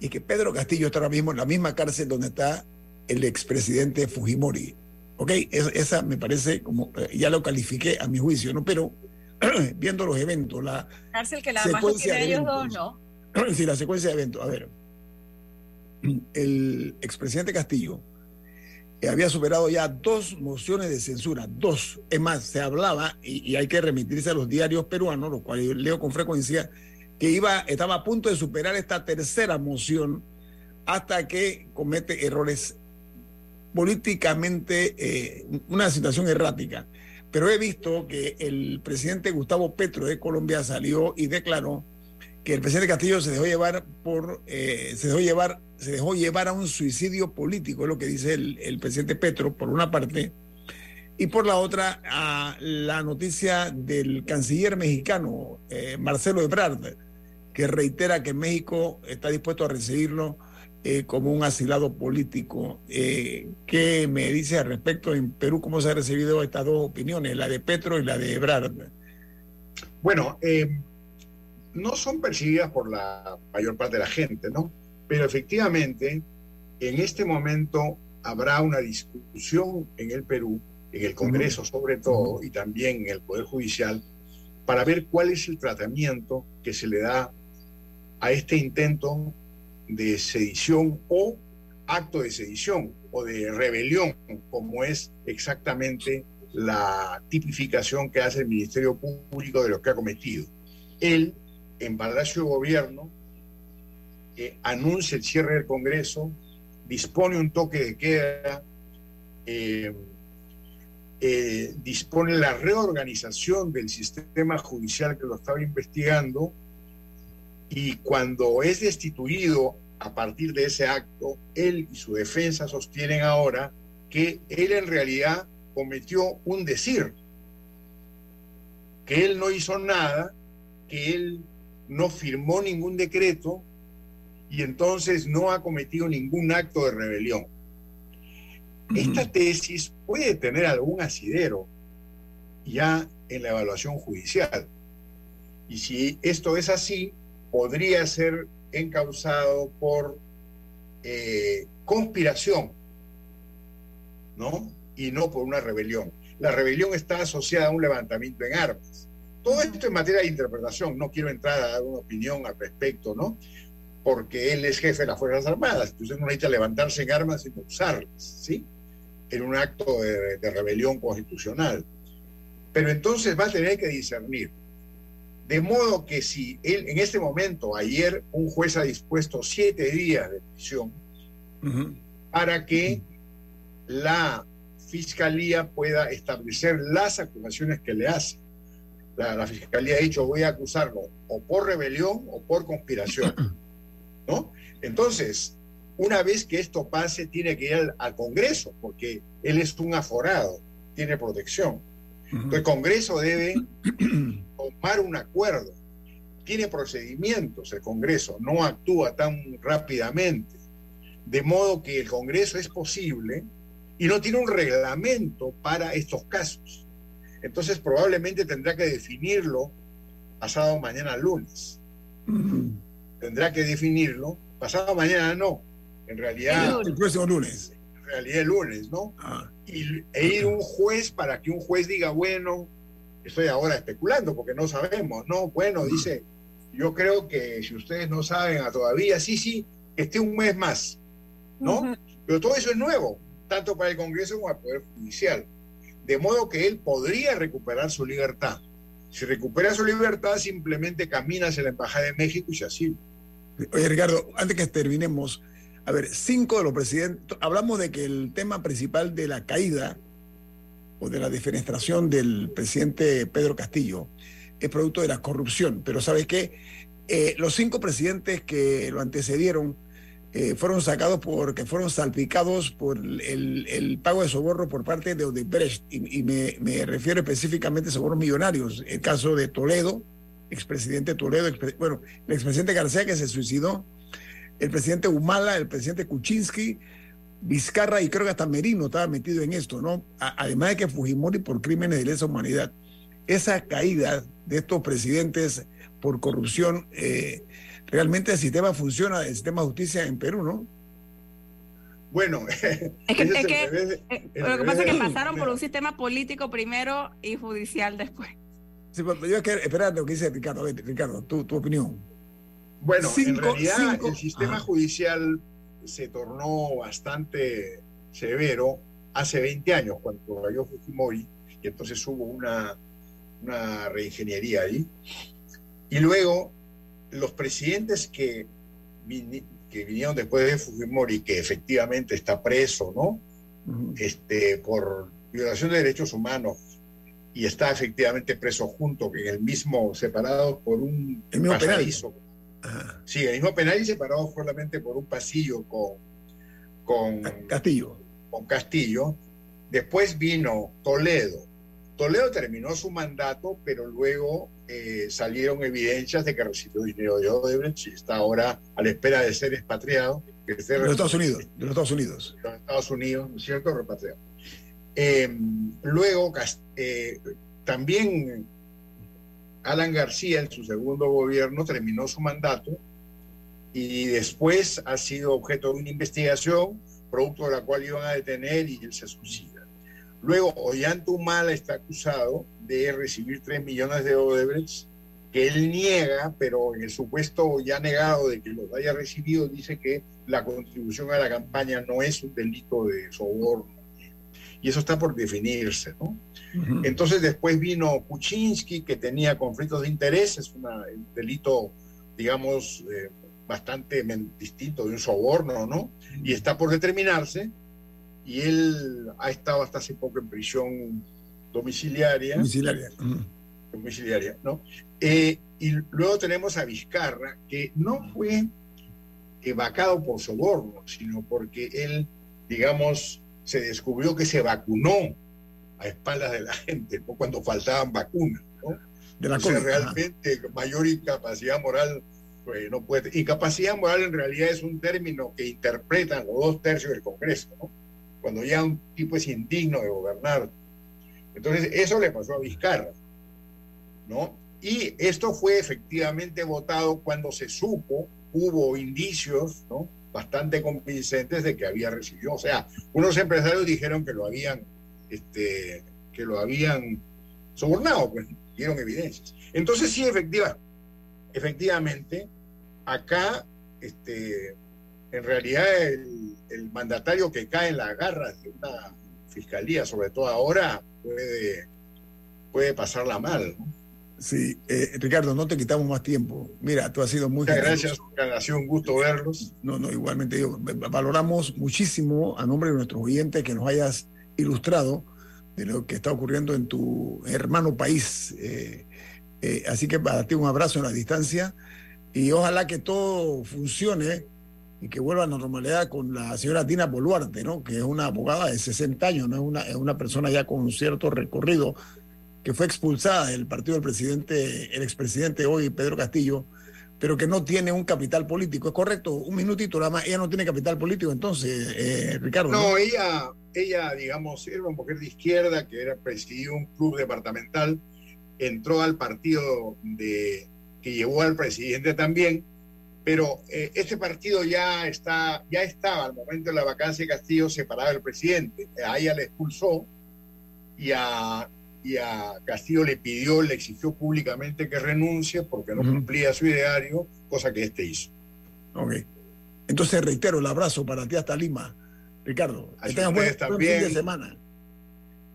y que Pedro Castillo está ahora mismo en la misma cárcel donde está el expresidente Fujimori. Ok, esa, me parece como, eh, ya lo califiqué a mi juicio, ¿no? Pero *clears throat* viendo los eventos, la cárcel que la secuencia de ellos dos, ¿no? *clears throat* Sí, la secuencia de eventos. A ver, *clears throat* el expresidente Castillo eh, había superado ya dos mociones de censura, dos. Es más, se hablaba, y, hay que remitirse a los diarios peruanos, los cuales leo con frecuencia, que iba, estaba a punto de superar esta tercera moción hasta que comete errores políticamente, eh, una situación errática. Pero he visto que el presidente Gustavo Petro de Colombia salió y declaró que el presidente Castillo se dejó llevar por eh, se dejó llevar se dejó llevar a un suicidio político es lo que dice el, presidente Petro por una parte y por la otra a la noticia del canciller mexicano eh, Marcelo Ebrard que reitera que México está dispuesto a recibirlo eh, como un asilado político. ¿Qué me dice al respecto en Perú? ¿Cómo se han recibido estas dos opiniones, la de Petro y la de Ebrard? Bueno, no son percibidas por la mayor parte de la gente, ¿no? Pero efectivamente, en este momento habrá una discusión en el Perú, en el Congreso sobre todo, y también en el Poder Judicial, para ver cuál es el tratamiento que se le da a este intento de sedición o acto de sedición o de rebelión, como es exactamente la tipificación que hace el Ministerio Público de lo que ha cometido. Él, en Palacio de Gobierno, anuncia el cierre del Congreso, dispone un toque de queda, eh, eh, dispone la reorganización del sistema judicial que lo estaba investigando y cuando es destituido a partir de ese acto, él y su defensa sostienen ahora que él en realidad cometió un decir, que él no hizo nada, que él no firmó ningún decreto y entonces no ha cometido ningún acto de rebelión. Esta tesis puede tener algún asidero ya en la evaluación judicial Y si esto es así, podría ser encausado por eh, conspiración, ¿no? Y no por una rebelión. La rebelión está asociada a un levantamiento en armas. Todo esto en materia de interpretación, no quiero entrar a dar una opinión al respecto, ¿no? Porque él es jefe de las Fuerzas Armadas, entonces no necesita levantarse en armas y usarlas, ¿sí? En un acto de, de rebelión constitucional. Pero entonces va a tener que discernir de modo que si él, en este momento, ayer, un juez ha dispuesto siete días de prisión para que la fiscalía pueda establecer las acusaciones que le hace. La, fiscalía ha dicho, voy a acusarlo o por rebelión o por conspiración. *clears throat* ¿No? Entonces, una vez que esto pase, tiene que ir al Congreso, porque él es un aforado, tiene protección. El Congreso debe tomar un acuerdo. Tiene procedimientos el Congreso, no actúa tan rápidamente. De modo que el Congreso es posible y no tiene un reglamento para estos casos. Entonces probablemente tendrá que definirlo pasado mañana lunes. Tendrá que definirlo. Pasado mañana no. En realidad... El próximo lunes. En realidad el lunes, ¿no? Ah y, e ir un juez para que un juez diga, bueno, estoy ahora especulando porque no sabemos, no, bueno, dice, yo creo que si ustedes no saben a todavía, sí, sí, esté un mes más, ¿no? Pero todo eso es nuevo, tanto para el Congreso como para el Poder Judicial. De modo que él podría recuperar su libertad. Si recupera su libertad, simplemente camina hacia la Embajada de México y se así. Oye, Ricardo, antes que terminemos, a ver, cinco de los presidentes, hablamos de que el tema principal de la caída o de la defenestración del presidente Pedro Castillo es producto de la corrupción, pero ¿sabes qué? Eh, los cinco presidentes que lo antecedieron eh, fueron sacados porque fueron salpicados por el, pago de soborno por parte de Odebrecht, y, me, me, refiero específicamente a sobornos millonarios. El caso de Toledo, expresidente Toledo, bueno, el expresidente García que se suicidó, el presidente Humala, el presidente Kuczynski, Vizcarra y creo que hasta Merino estaba metido en esto, ¿no? además de que Fujimori por crímenes de lesa humanidad. Esa caída de estos presidentes por corrupción, eh, realmente el sistema funciona, el sistema de justicia en Perú, ¿no? Bueno, *laughs* es que, eh, lo que pasa es que pasaron por un sistema político primero y judicial después. Sí, pero yo quiero esperar lo que dice Ricardo. Ricardo, tu, tu opinión. Bueno, en realidad el sistema judicial se tornó bastante severo hace 20 años, cuando cayó Fujimori, y entonces hubo una, una reingeniería ahí. Y luego los presidentes que, que vinieron después de Fujimori, que efectivamente está preso, ¿no? este, por violación de derechos humanos y está efectivamente preso junto, que en el mismo, separado por un pasadizo. Sí, el mismo penal y separado solamente por un pasillo con, con Castillo. Con Castillo. Después vino Toledo. Toledo terminó su mandato, pero luego eh, salieron evidencias de que recibió dinero de Odebrecht y está ahora a la espera de ser expatriado. de los Estados Unidos. De los Estados Unidos. De los Estados Unidos, ¿no es cierto? Repatriado. Em, luego, eh, también Alan García, en su segundo gobierno, terminó su mandato y después ha sido objeto de una investigación, producto de la cual iban a detener y él se suicida. Luego, Ollanta Humala está acusado de recibir 3 millones de Odebrecht, que él niega, pero en el supuesto ya negado de que los haya recibido, dice que la contribución a la campaña no es un delito de soborno. Y eso está por definirse, ¿no? Entonces después vino Kuczynski, que tenía conflictos de intereses, un delito, digamos, eh, bastante distinto de un soborno, ¿no? Y está por determinarse, y él ha estado hasta hace poco en prisión domiciliaria. Domiciliaria. Domiciliaria, ¿no? Eh, y luego tenemos a Vizcarra, que no fue vacado por soborno, sino porque él, digamos, se descubrió que se vacunó a espaldas de la gente, cuando faltaban vacunas. ¿no? De la realmente mayor incapacidad moral pues, no puede. Incapacidad moral en realidad es un término que interpretan los dos tercios del Congreso, ¿no? Cuando ya un tipo es indigno de gobernar. Entonces, eso le pasó a Vizcarra, ¿no? Y esto fue efectivamente votado cuando se supo, hubo indicios, ¿no? bastante convincentes de que había recibido. O sea, unos empresarios dijeron que lo habían, este, que lo habían sobornado, pues dieron evidencias. Entonces sí, efectiva, efectivamente, acá, este, en realidad el, el mandatario que cae en las garras de una fiscalía, sobre todo ahora, puede, puede pasarla mal. ¿no? Sí, eh, Ricardo, no te quitamos más tiempo. Mira, tú has sido muy... Muchas gracias, ha sido un gusto verlos. No, no, igualmente yo, valoramos muchísimo a nombre de nuestros oyentes que nos hayas ilustrado de lo que está ocurriendo en tu hermano país. Eh, eh, así que para ti un abrazo en la distancia y ojalá que todo funcione y que vuelva a la normalidad con la señora Dina Boluarte, ¿no? que es una abogada de 60 años, ¿no? es, una, es una persona ya con un cierto recorrido que fue expulsada del partido del presidente, el expresidente hoy, Pedro Castillo, pero que no tiene un capital político. ¿Es correcto? Un minutito nada más. Ella no tiene capital político, entonces, eh, Ricardo. No, ella, ella, digamos, era una mujer de izquierda que era presidió un club departamental, entró al partido de, que llevó al presidente también, pero eh, este partido ya, está, ya estaba al momento de la vacancia de Castillo separado del presidente. A ella le expulsó y a y a Castillo le pidió, le exigió públicamente que renuncie porque no cumplía su ideario, cosa que este hizo. Ok. Entonces reitero el abrazo para ti hasta Lima, Ricardo. Que tengas buen, también, fin de semana.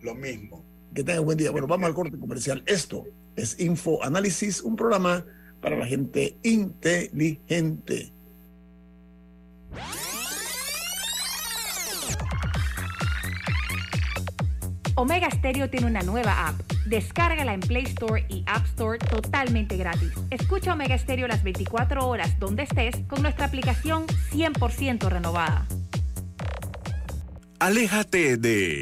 Lo mismo. Que tengas buen día. Bueno, vamos al corte comercial. Esto es Info Análisis, un programa para la gente inteligente. Omega Stereo tiene una nueva app. Descárgala en Play Store y App Store totalmente gratis. Escucha Omega Stereo las 24 horas donde estés con nuestra aplicación 100% renovada. Aléjate de...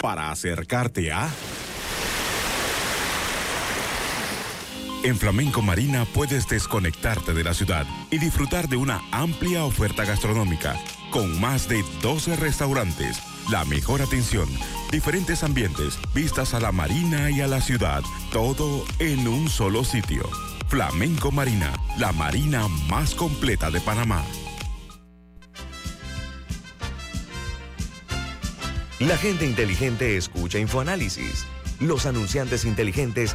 Para acercarte a... En Flamenco Marina puedes desconectarte de la ciudad y disfrutar de una amplia oferta gastronómica con más de 12 restaurantes la mejor atención, diferentes ambientes, vistas a la marina y a la ciudad, todo en un solo sitio. Flamenco Marina, la marina más completa de Panamá. La gente inteligente escucha InfoAnálisis. Los anunciantes inteligentes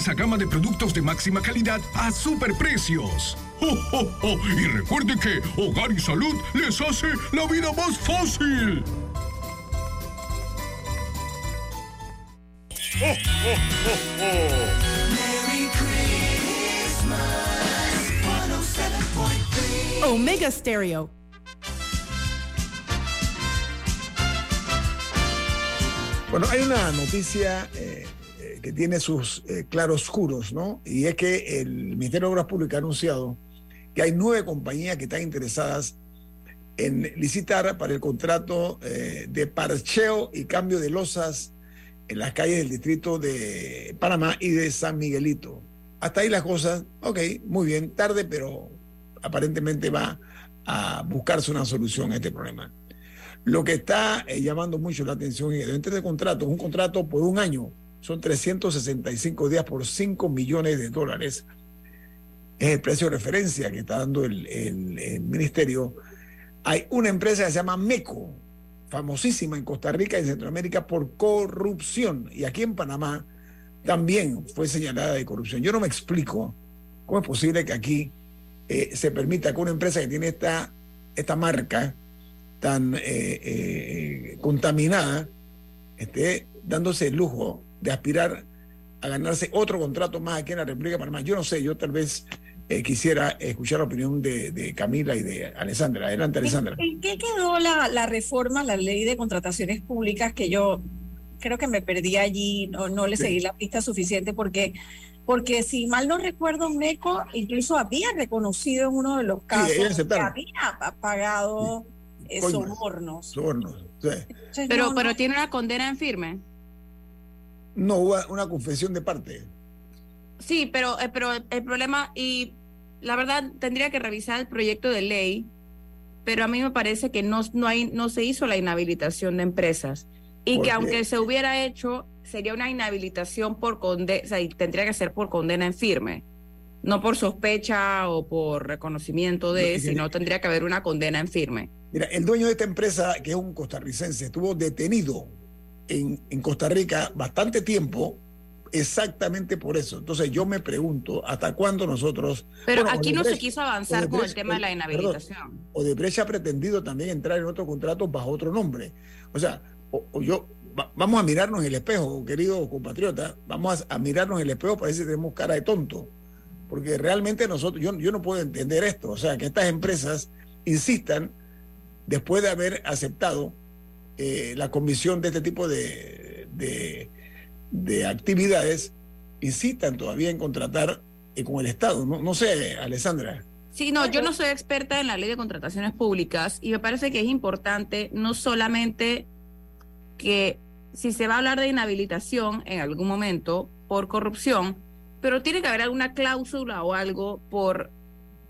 extensa gama de productos de máxima calidad a superprecios. ¡Oh, Y recuerde que Hogar y Salud les hace la vida más fácil. Omega Stereo. Bueno, hay una noticia eh, que tiene sus eh, claroscuros, ¿no? Y es que el Ministerio de Obras Públicas ha anunciado que hay nueve compañías que están interesadas en licitar para el contrato eh, de parcheo y cambio de losas en las calles del distrito de Panamá y de San Miguelito. Hasta ahí las cosas, ok, muy bien, tarde, pero aparentemente va a buscarse una solución a este problema. Lo que está eh, llamando mucho la atención es que dentro de contrato, un contrato por un año, son 365 días por 5 millones de dólares. es el precio de referencia que está dando el, ministerio, hay una empresa que se llama MECO, famosísima en Costa Rica y en Centroamérica por corrupción. Y aquí en Panamá también fue señalada de corrupción. Yo no me explico cómo es posible que aquí eh, se permita que una empresa que tiene esta, esta marca tan eh, eh, contaminada esté dándose el lujo de aspirar a ganarse otro contrato más aquí en la República de Panamá. Yo no sé, yo tal vez eh, quisiera escuchar la opinión de, Camila y de Alessandra. Adelante, Alessandra. ¿En qué quedó la, la reforma, la ley de contrataciones públicas que yo creo que me perdí allí, no, no le seguí la pista suficiente porque porque si mal no recuerdo, MECO incluso había reconocido en uno de los casos que había pagado eh, sobornos. Sobornos, pero, pero tiene una condena en firme. No hubo una confesión de parte. Sí, pero, eh, pero el problema, y la verdad tendría que revisar el proyecto de ley, pero a mí me parece que no, no, hay, no se hizo la inhabilitación de empresas y que aunque se hubiera hecho, sería una inhabilitación por condena, o sea, tendría que ser por condena en firme, no por sospecha o por reconocimiento de, sino tendría que haber una condena en firme. Mira, el dueño de esta empresa, que es un costarricense, estuvo detenido en, en Costa Rica bastante tiempo exactamente por eso. Entonces yo me pregunto, ¿hasta cuándo nosotros... Pero aquí no se quiso avanzar con el tema de la inhabilitación. O de Odebrecht ha pretendido también entrar en otro contrato bajo otro nombre. O sea, o, yo... vamos a mirarnos en el espejo, querido compatriota, vamos a, mirarnos en el espejo para ver si tenemos cara de tonto. Porque realmente nosotros, yo, yo no puedo entender esto. O sea, que estas empresas insistan, después de haber aceptado eh, la comisión de este tipo de de actividades incitan todavía en contratar eh, con el Estado. No, no sé, Alessandra. Sí, no, yo no soy experta en la ley de contrataciones públicas y me parece que es importante no solamente que si se va a hablar de inhabilitación en algún momento por corrupción, pero tiene que haber alguna cláusula o algo por,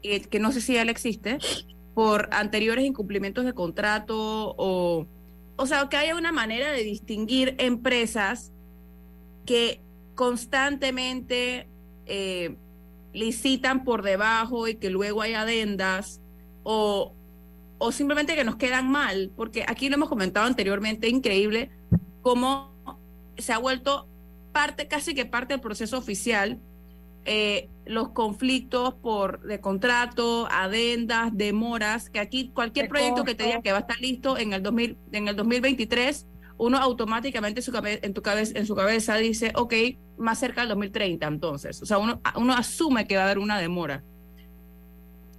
eh, que no sé si ya le existe, por anteriores incumplimientos de contrato o, o sea, que haya una manera de distinguir empresas que constantemente eh, licitan por debajo y que luego hay adendas o, o simplemente que nos quedan mal, porque aquí lo hemos comentado anteriormente, increíble cómo se ha vuelto parte, casi que parte del proceso oficial, eh, los conflictos por de contrato, adendas, demoras, que aquí cualquier proyecto que te diga que va a estar listo en el 2000, en el 2023 uno automáticamente en su, en, tu cabeza, en su cabeza dice, ok, más cerca del 2030 entonces. O sea, uno, uno asume que va a haber una demora.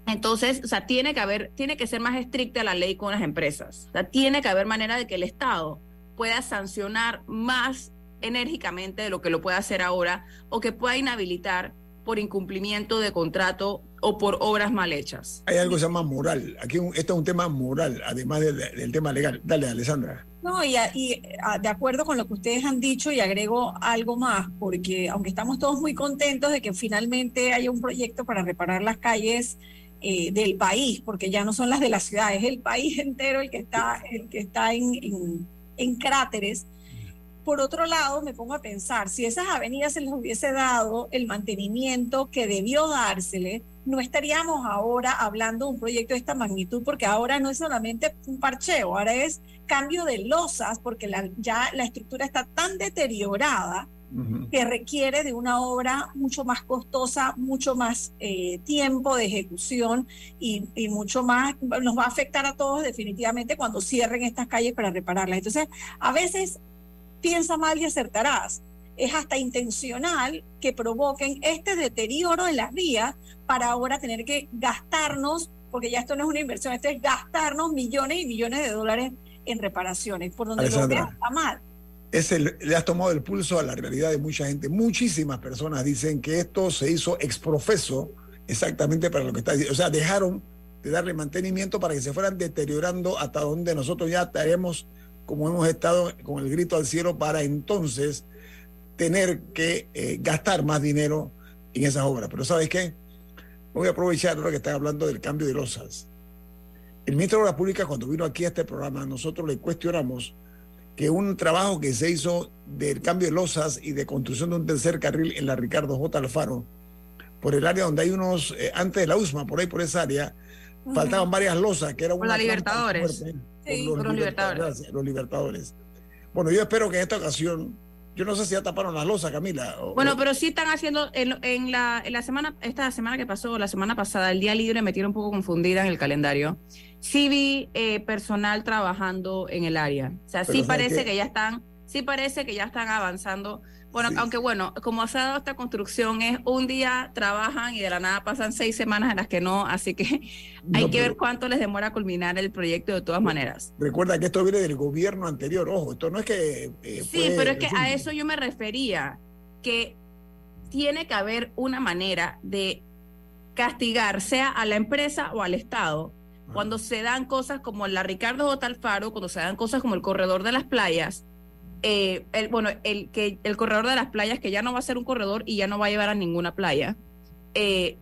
Entonces, o sea, tiene que haber, tiene que ser más estricta la ley con las empresas. O sea, tiene que haber manera de que el Estado pueda sancionar más enérgicamente de lo que lo puede hacer ahora o que pueda inhabilitar por incumplimiento de contrato o por obras mal hechas. Hay algo que se llama moral. Aquí esto es un tema moral, además del tema legal. Dale, Alessandra. No, y, de acuerdo con lo que ustedes han dicho, y agrego algo más, porque aunque estamos todos muy contentos de que finalmente haya un proyecto para reparar las calles eh, del país, porque ya no son las de la ciudad, es el país entero el que está, el que está en, en cráteres. Por otro lado, me pongo a pensar, si esas avenidas se les hubiese dado el mantenimiento que debió dársele, no estaríamos ahora hablando de un proyecto de esta magnitud, porque ahora no es solamente un parcheo, ahora es cambio de losas, porque ya la estructura está tan deteriorada que requiere de una obra mucho más costosa, mucho más eh, tiempo de ejecución y, y, mucho más, nos va a afectar a todos definitivamente cuando cierren estas calles para repararlas. Entonces, a veces piensa mal y acertarás es hasta intencional que provoquen este deterioro en las vías para ahora tener que gastarnos, porque ya esto no es una inversión, esto es gastarnos millones y millones de dólares en reparaciones, por donde lo vean está mal. Es el, le has tomado el pulso a la realidad de mucha gente. Muchísimas personas dicen que esto se hizo exprofeso exactamente para lo que está diciendo. O sea, dejaron de darle mantenimiento para que se fueran deteriorando hasta donde nosotros ya estaremos como hemos estado con el grito al cielo para entonces tener que eh, gastar más dinero en esas obras. Pero ¿sabes qué? Voy a aprovechar ahora que están hablando del cambio de losas. El ministro de Obras Públicas, cuando vino aquí a este programa, nosotros le cuestionamos que un trabajo que se hizo del cambio de losas y de construcción de un tercer carril en la Ricardo J. Alfaro por el área donde hay unos, eh, antes de la USMA, por ahí por esa área, faltaban varias losas, que era una... Por Libertadores. sí, por los, libertadores. Los Libertadores. Bueno, yo espero que en esta ocasión yo no sé si ya taparon las losas, Camila. bueno, pero sí están haciendo, en, la, en, la, semana, esta semana que pasó, la semana pasada, el día libre me tiene un poco confundida en el calendario. Sí vi eh, personal trabajando en el área. O sea, sí parece que ya están, sí parece que ya están avanzando bueno, aunque bueno, como se ha dado esta construcción, es un día trabajan y de la nada pasan seis semanas en las que no, así que hay que ver cuánto les demora culminar el proyecto de todas maneras. Recuerda que esto viene del gobierno anterior, ojo, esto no es que... Eh, sí, pero es que a eso yo me refería, que tiene que haber una manera de castigar, sea a la empresa o al Estado, cuando se dan cosas como la Ricardo J. Alfaro, cuando se dan cosas como el corredor de las playas, eh, el, bueno, el, que, el corredor de las playas, que ya no va a ser un corredor y ya no va a llevar a ninguna playa. Eh,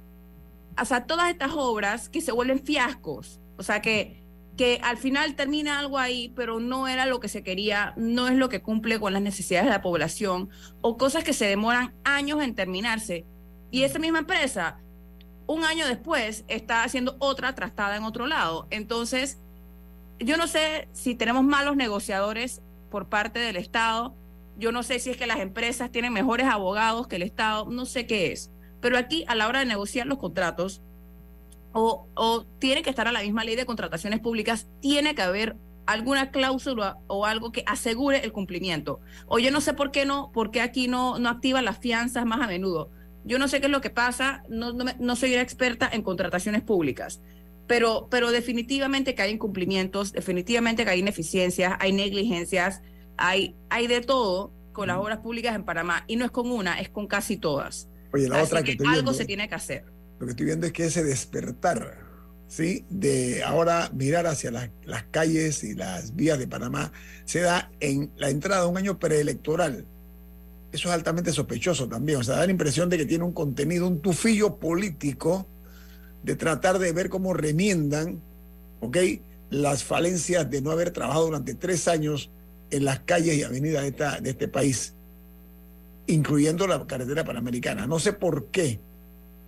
o sea, todas estas obras que se vuelven fiascos, o sea, que, que al final termina algo ahí, pero no era lo que se quería, no es lo que cumple con las necesidades de la población, o cosas que se demoran años en terminarse. Y esa misma empresa, un año después, está haciendo otra trastada en otro lado. Entonces, yo no sé si tenemos malos negociadores por parte del Estado. Yo no sé si es que las empresas tienen mejores abogados que el Estado, no sé qué es. Pero aquí, a la hora de negociar los contratos, o, o tiene que estar a la misma ley de contrataciones públicas, tiene que haber alguna cláusula o algo que asegure el cumplimiento. O yo no sé por qué no, por qué aquí no, no activan las fianzas más a menudo. Yo no sé qué es lo que pasa, no, no, no soy experta en contrataciones públicas, pero, pero definitivamente que hay incumplimientos, definitivamente que hay ineficiencias, hay negligencias, hay, hay de todo con las obras públicas en Panamá y no es con una, es con casi todas. Oye, la otra que, algo se tiene que hacer. Lo que estoy viendo es que ese despertar, ¿sí? De ahora mirar hacia las, las calles y las vías de Panamá se da en la entrada de un año preelectoral. Eso es altamente sospechoso también. O sea, da la impresión de que tiene un contenido, un tufillo político de tratar de ver cómo remiendan, ¿ok? Las falencias de no haber trabajado durante tres años en las calles y avenidas de, esta, de este país, incluyendo la carretera panamericana. No sé por qué.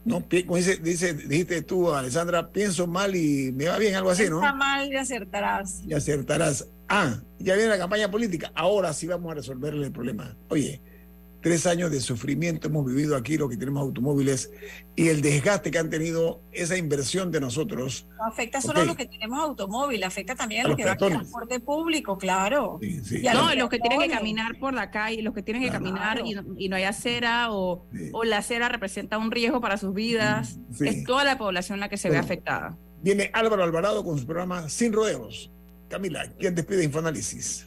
¿no? Como dice, dice, dijiste tú, Alessandra, pienso mal y me va bien, algo así, ¿no? Piensa mal y acertarás. Y acertarás. Ah, ya viene la campaña política. Ahora sí vamos a resolverle el problema. Oye, tres años de sufrimiento hemos vivido aquí los que tenemos automóviles y el desgaste que han tenido esa inversión de nosotros. No afecta solo a los que tenemos automóvil, afecta también a, los, que van en transporte público, claro. Y a no, los que, tienen que caminar por la calle, los que tienen que caminar y no, hay acera o, o, la acera representa un riesgo para sus vidas. Es toda la población la que se ve afectada. Viene Álvaro Alvarado con su programa Sin Rodeos. Camila, ¿quién despide Infoanálisis?